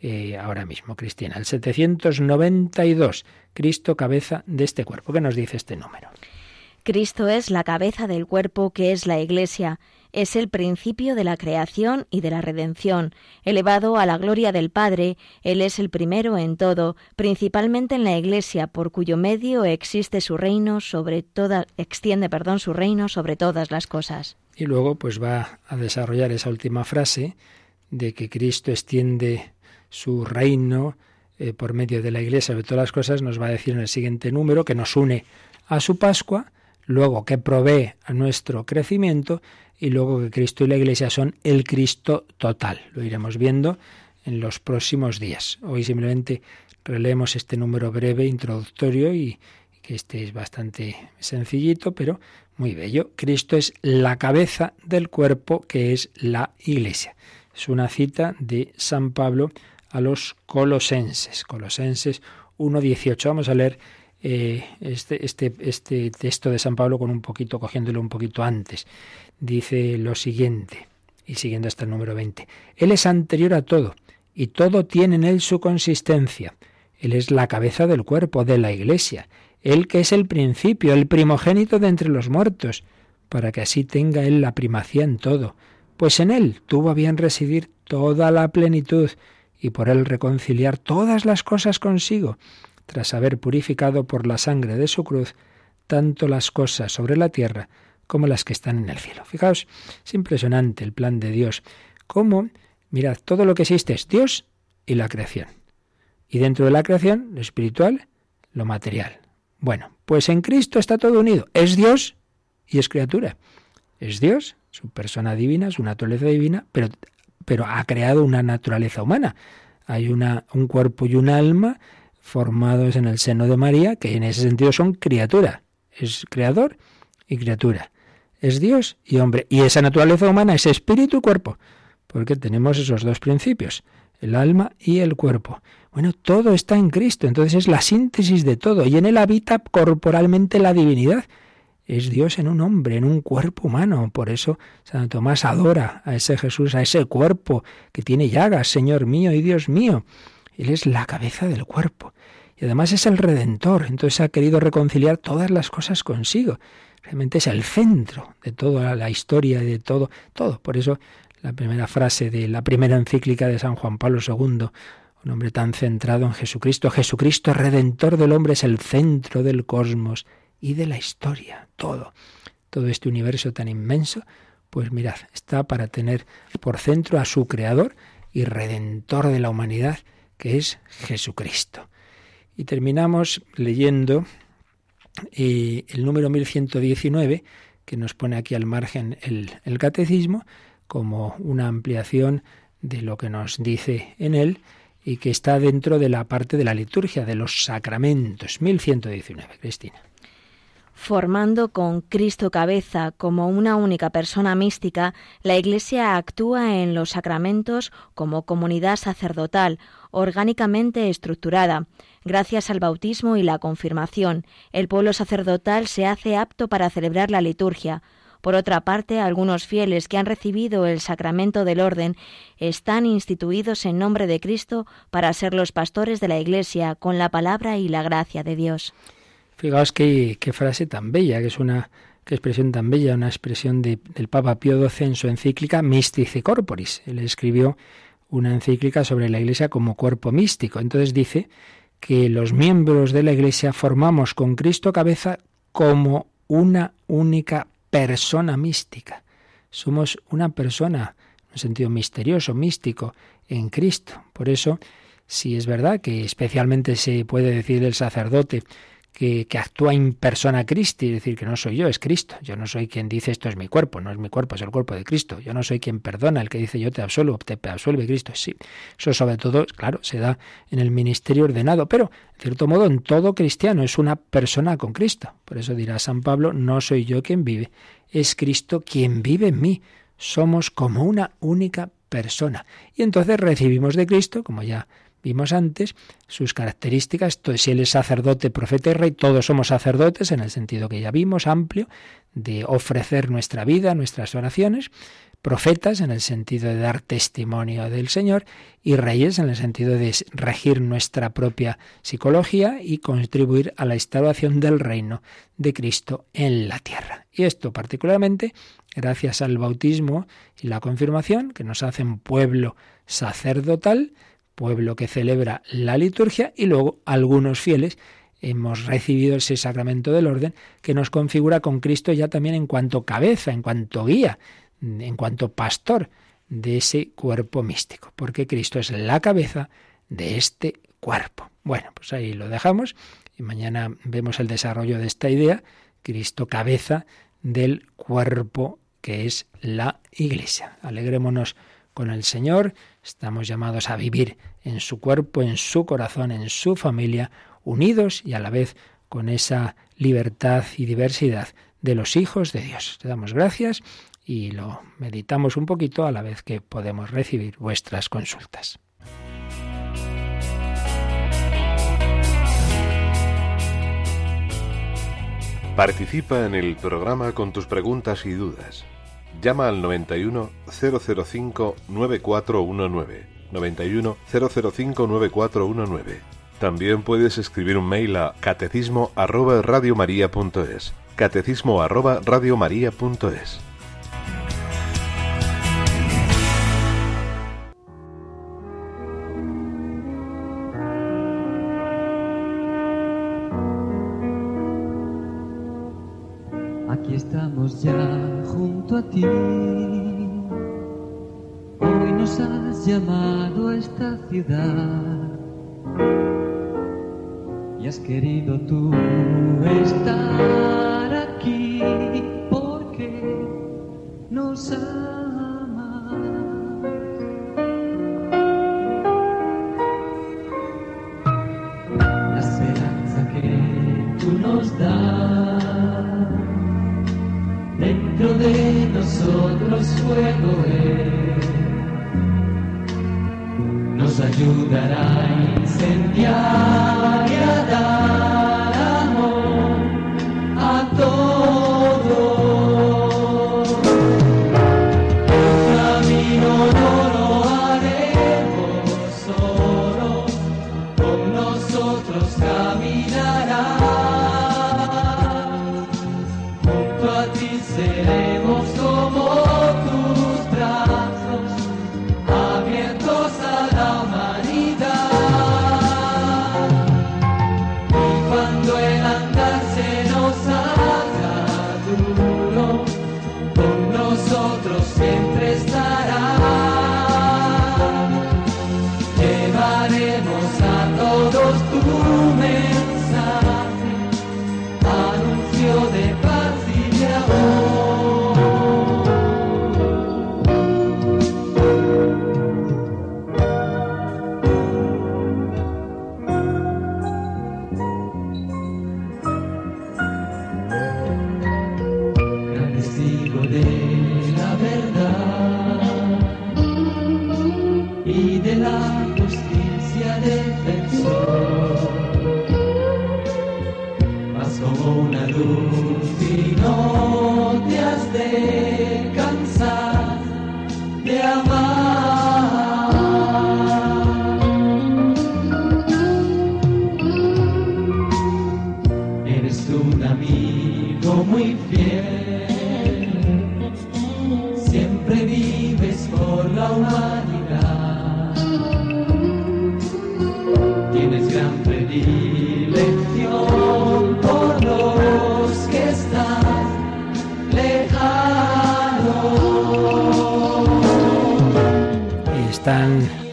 eh, ahora mismo, Cristina. El 792, Cristo, cabeza de este cuerpo. ¿Qué nos dice este número? Cristo es la cabeza del cuerpo que es la Iglesia, es el principio de la creación y de la redención. Elevado a la gloria del Padre, Él es el primero en todo, principalmente en la Iglesia, por cuyo medio existe su reino sobre toda, extiende, perdón, su reino sobre todas las cosas. Y luego pues va a desarrollar esa última frase de que Cristo extiende su reino eh, por medio de la Iglesia sobre todas las cosas, nos va a decir en el siguiente número que nos une a su Pascua luego que provee a nuestro crecimiento y luego que Cristo y la Iglesia son el Cristo total. Lo iremos viendo en los próximos días. Hoy simplemente releemos este número breve introductorio y que este es bastante sencillito, pero muy bello. Cristo es la cabeza del cuerpo que es la Iglesia. Es una cita de San Pablo a los colosenses. Colosenses 1.18. Vamos a leer eh, este, este, este texto de San Pablo con un poquito, cogiéndolo un poquito antes. Dice lo siguiente, y siguiendo hasta el número 20. Él es anterior a todo, y todo tiene en él su consistencia. Él es la cabeza del cuerpo, de la iglesia. Él que es el principio, el primogénito de entre los muertos, para que así tenga él la primacía en todo. Pues en él tuvo a bien residir toda la plenitud, y por él reconciliar todas las cosas consigo tras haber purificado por la sangre de su cruz tanto las cosas sobre la tierra como las que están en el cielo. Fijaos, es impresionante el plan de Dios. Cómo, mirad, todo lo que existe es Dios y la creación. Y dentro de la creación, lo espiritual, lo material. Bueno, pues en Cristo está todo unido. Es Dios y es criatura. Es Dios, su persona divina, su naturaleza divina, pero, pero ha creado una naturaleza humana. Hay una, un cuerpo y un alma formados en el seno de María, que en ese sentido son criatura. Es creador y criatura. Es Dios y hombre. Y esa naturaleza humana es espíritu y cuerpo, porque tenemos esos dos principios, el alma y el cuerpo. Bueno, todo está en Cristo, entonces es la síntesis de todo, y en él habita corporalmente la divinidad. Es Dios en un hombre, en un cuerpo humano. Por eso Santo Tomás adora a ese Jesús, a ese cuerpo que tiene llagas, Señor mío y Dios mío. Él es la cabeza del cuerpo. Y además es el redentor, entonces ha querido reconciliar todas las cosas consigo. Realmente es el centro de toda la historia y de todo, todo. Por eso la primera frase de la primera encíclica de San Juan Pablo II, un hombre tan centrado en Jesucristo, Jesucristo redentor del hombre es el centro del cosmos y de la historia, todo. Todo este universo tan inmenso, pues mirad, está para tener por centro a su creador y redentor de la humanidad, que es Jesucristo. Y terminamos leyendo eh, el número 1119, que nos pone aquí al margen el, el catecismo, como una ampliación de lo que nos dice en él, y que está dentro de la parte de la liturgia, de los sacramentos. 1119, Cristina formando con Cristo cabeza como una única persona mística, la Iglesia actúa en los sacramentos como comunidad sacerdotal, orgánicamente estructurada. Gracias al bautismo y la confirmación, el pueblo sacerdotal se hace apto para celebrar la liturgia. Por otra parte, algunos fieles que han recibido el sacramento del orden están instituidos en nombre de Cristo para ser los pastores de la Iglesia con la palabra y la gracia de Dios. Fijaos qué, qué frase tan bella, que es una qué expresión tan bella, una expresión del Papa Pío XII en su encíclica Mystici Corporis. Él escribió una encíclica sobre la Iglesia como cuerpo místico. Entonces dice que los miembros de la Iglesia formamos con Cristo cabeza como una única persona mística. Somos una persona, en un sentido misterioso, místico, en Cristo. Por eso, si es verdad que especialmente se puede decir el sacerdote que, actúa en persona Christi, es decir, que no soy yo, es Cristo. Yo no soy quien dice esto es mi cuerpo, no es mi cuerpo, es el cuerpo de Cristo. Yo no soy quien perdona, el que dice yo te absuelvo, te absuelve Cristo. Sí, eso sobre todo, claro, se da en el ministerio ordenado, pero en cierto modo en todo cristiano es una persona con Cristo. Por eso dirá San Pablo, no soy yo quien vive, es Cristo quien vive en mí. Somos como una única persona. Y entonces recibimos de Cristo, como ya vimos antes, sus características, si él es sacerdote, profeta y rey, todos somos sacerdotes en el sentido que ya vimos, amplio, de ofrecer nuestra vida, nuestras oraciones, profetas en el sentido de dar testimonio del Señor y reyes en el sentido de regir nuestra propia psicología y contribuir a la instauración del reino de Cristo en la tierra. Y esto particularmente gracias al bautismo y la confirmación que nos hacen pueblo sacerdotal, pueblo que celebra la liturgia y luego algunos fieles hemos recibido ese sacramento del orden que nos configura con Cristo ya también en cuanto cabeza, en cuanto guía, en cuanto pastor de ese cuerpo místico, porque Cristo es la cabeza de este cuerpo. Bueno, pues ahí lo dejamos y mañana vemos el desarrollo de esta idea, Cristo cabeza del cuerpo que es la Iglesia. Alegrémonos con el Señor, estamos llamados a vivir en su cuerpo, en su corazón, en su familia, unidos y a la vez con esa libertad y diversidad de los hijos de Dios. Te damos gracias y lo meditamos un poquito a la vez que podemos recibir vuestras consultas. Participa en el programa con tus preguntas y dudas Llama al 91 005 9419. 91 005 9419. También puedes escribir un mail a catecismo arroba radiomaria.es. Catecismo arroba radiomaria.es. Hoy nos has llamado a esta ciudad y has querido tú estar Nos ayudará a incendiar si no te has de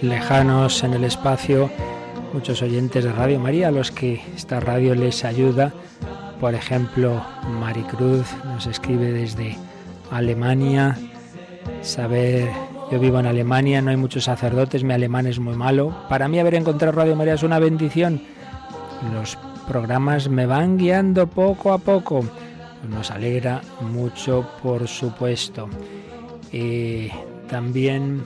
lejanos en el espacio muchos oyentes de Radio María a los que esta radio les ayuda. Por ejemplo, Maricruz nos escribe desde Alemania. Saber, yo vivo en Alemania, no hay muchos sacerdotes, mi alemán es muy malo. Para mí haber encontrado Radio María es una bendición. Los programas me van guiando poco a poco. Nos alegra mucho, por supuesto. Eh, también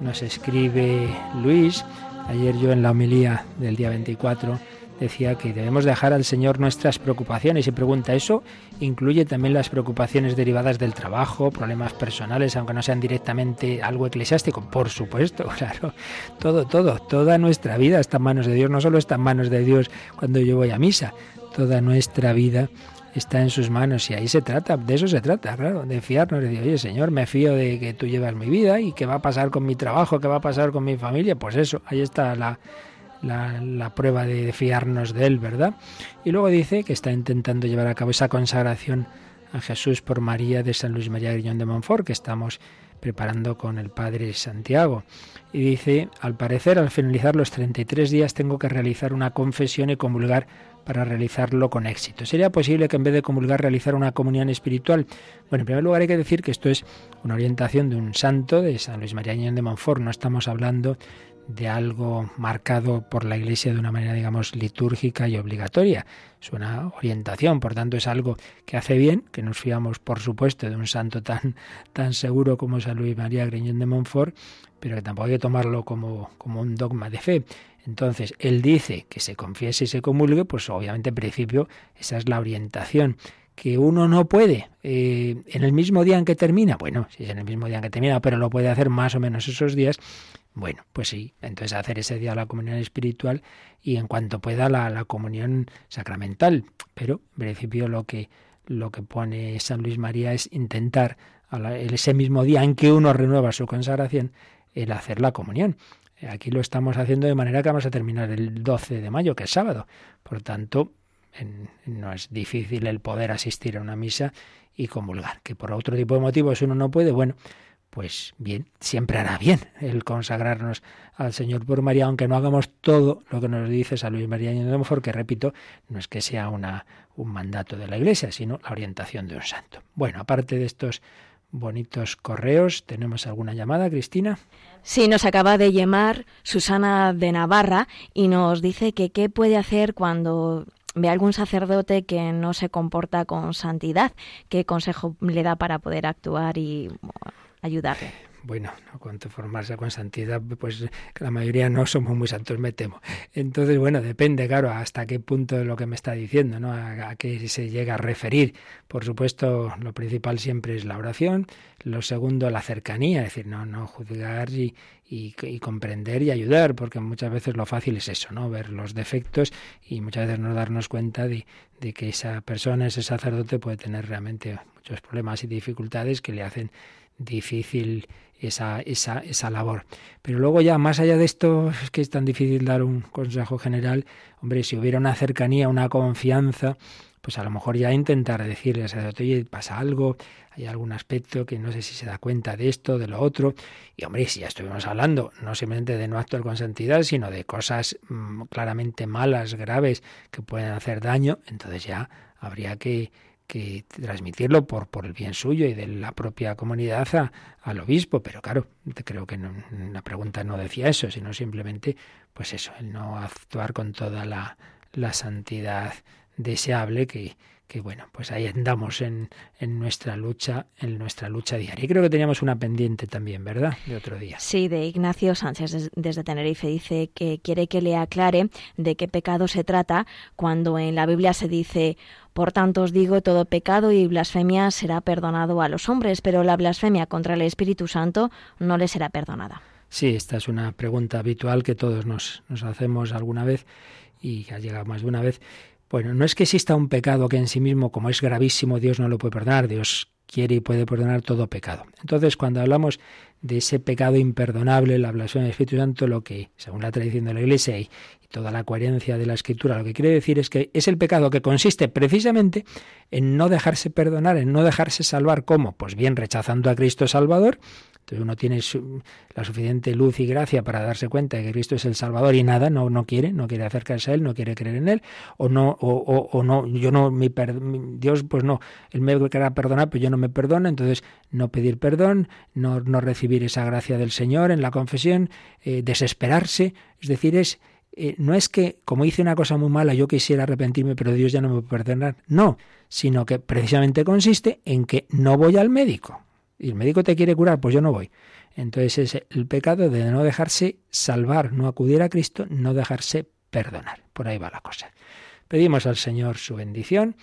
nos escribe Luis. Ayer yo en la homilía del día 24 decía que debemos dejar al Señor nuestras preocupaciones y pregunta, ¿eso incluye también las preocupaciones derivadas del trabajo, problemas personales, aunque no sean directamente algo eclesiástico? Por supuesto, claro. Todo, todo, toda nuestra vida está en manos de Dios, no solo está en manos de Dios cuando yo voy a misa, toda nuestra vida está en sus manos y ahí se trata, de eso se trata, de fiarnos, de decir, oye Señor, me fío de que tú llevas mi vida y qué va a pasar con mi trabajo, qué va a pasar con mi familia, pues eso, ahí está la, la, prueba de fiarnos de Él, ¿verdad? Y luego dice que está intentando llevar a cabo esa consagración a Jesús por María de San Luis María Griñón de Montfort, que estamos preparando con el Padre Santiago. Y dice, al parecer, al finalizar los 33 días tengo que realizar una confesión y comulgar para realizarlo con éxito. ¿Sería posible que en vez de comulgar realizar una comunión espiritual? Bueno, en primer lugar hay que decir que esto es una orientación de un santo, de San Luis María Griñón de Montfort, no estamos hablando de algo marcado por la Iglesia de una manera, digamos, litúrgica y obligatoria. Es una orientación, por tanto es algo que hace bien, que nos fiamos, por supuesto, de un santo tan, tan seguro como San Luis María Griñón de Montfort, pero que tampoco hay que tomarlo como, como un dogma de fe. Entonces, él dice que se confiese y se comulgue, pues obviamente en principio esa es la orientación que uno no puede eh, en el mismo día en que termina, bueno, si es en el mismo día en que termina, pero lo puede hacer más o menos esos días, bueno, pues sí, entonces hacer ese día la comunión espiritual y en cuanto pueda la, la comunión sacramental. Pero en principio lo que, lo que pone San Luis María es intentar ese mismo día en que uno renueva su consagración, el hacer la comunión. Aquí lo estamos haciendo de manera que vamos a terminar el 12 de mayo, que es sábado. Por tanto, no es difícil el poder asistir a una misa y comulgar. Que por otro tipo de motivos uno no puede, bueno, pues bien, siempre hará bien el consagrarnos al Señor por María, aunque no hagamos todo lo que nos dice San Luis María de Montfort, que repito, no es que sea una, un mandato de la Iglesia, sino la orientación de un santo. Bueno, aparte de estos bonitos correos, ¿tenemos alguna llamada, Cristina? Sí, nos acaba de llamar Susana de Navarra y nos dice que qué puede hacer cuando ve a algún sacerdote que no se comporta con santidad, qué consejo le da para poder actuar y ayudarle. Bueno, no cuanto formarse con santidad, pues la mayoría no somos muy santos, me temo. Entonces, bueno, depende, claro, hasta qué punto de lo que me está diciendo, ¿no? A, qué se llega a referir. Por supuesto, lo principal siempre es la oración. Lo segundo, la cercanía, es decir, no, no juzgar y, y, comprender y ayudar, porque muchas veces lo fácil es eso, ¿no? Ver los defectos y muchas veces no darnos cuenta de que esa persona, ese sacerdote, puede tener realmente muchos problemas y dificultades que le hacen difícil esa, esa, esa labor. Pero luego ya, más allá de esto, es que es tan difícil dar un consejo general, hombre, si hubiera una cercanía, una confianza, pues a lo mejor ya intentar decirle al sacerdote, oye, pasa algo, hay algún aspecto que no sé si se da cuenta de esto, de lo otro. Y hombre, si ya estuvimos hablando, no simplemente de no actuar con santidad, sino de cosas mmm, claramente malas, graves, que pueden hacer daño, entonces ya habría que, que transmitirlo por, por el bien suyo y de la propia comunidad a, al obispo. Pero claro, creo que no, la pregunta no decía eso, sino simplemente, pues eso, el no actuar con toda la, la santidad deseable que, que bueno, pues ahí andamos en, en, nuestra lucha, en nuestra lucha diaria. Y creo que teníamos una pendiente también, ¿verdad? De otro día. Sí, de Ignacio Sánchez desde Tenerife. Dice que quiere que le aclare de qué pecado se trata cuando en la Biblia se dice por tanto os digo, todo pecado y blasfemia será perdonado a los hombres, pero la blasfemia contra el Espíritu Santo no le será perdonada. Sí, esta es una pregunta habitual que todos nos, nos hacemos alguna vez y ha llegado más de una vez. Bueno, no es que exista un pecado que en sí mismo, como es gravísimo, Dios no lo puede perdonar. Dios quiere y puede perdonar todo pecado. Entonces, cuando hablamos de ese pecado imperdonable, la blasfemia del Espíritu Santo, lo que, según la tradición de la Iglesia y, toda la coherencia de la Escritura, lo que quiere decir es que es el pecado que consiste precisamente en no dejarse perdonar, en no dejarse salvar. ¿Cómo? Pues bien, rechazando a Cristo Salvador, entonces uno tiene la suficiente luz y gracia para darse cuenta de que Cristo es el Salvador y nada, no, no quiere, no quiere acercarse a Él, no quiere creer en Él, o no, o, o, no, yo no, mi, Dios, pues no, Él me querrá perdonar, pero yo no me perdono, entonces no pedir perdón, no, no recibir esa gracia del Señor en la confesión, eh, desesperarse, es decir, es eh, no es que, como hice una cosa muy mala, yo quisiera arrepentirme, pero Dios ya no me puede perdonar. No, sino que precisamente consiste en que no voy al médico y el médico te quiere curar, pues yo no voy. Entonces es el pecado de no dejarse salvar, no acudir a Cristo, no dejarse perdonar. Por ahí va la cosa. Pedimos al Señor su bendición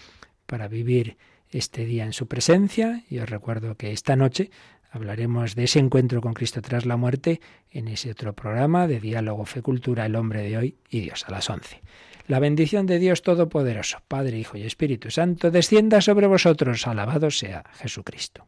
para vivir este día en su presencia y os recuerdo que esta noche hablaremos de ese encuentro con Cristo tras la muerte en ese otro programa de diálogo fe cultura el hombre de hoy y Dios a las once. La bendición de Dios Todopoderoso, Padre, Hijo y Espíritu Santo, descienda sobre vosotros. Alabado sea Jesucristo.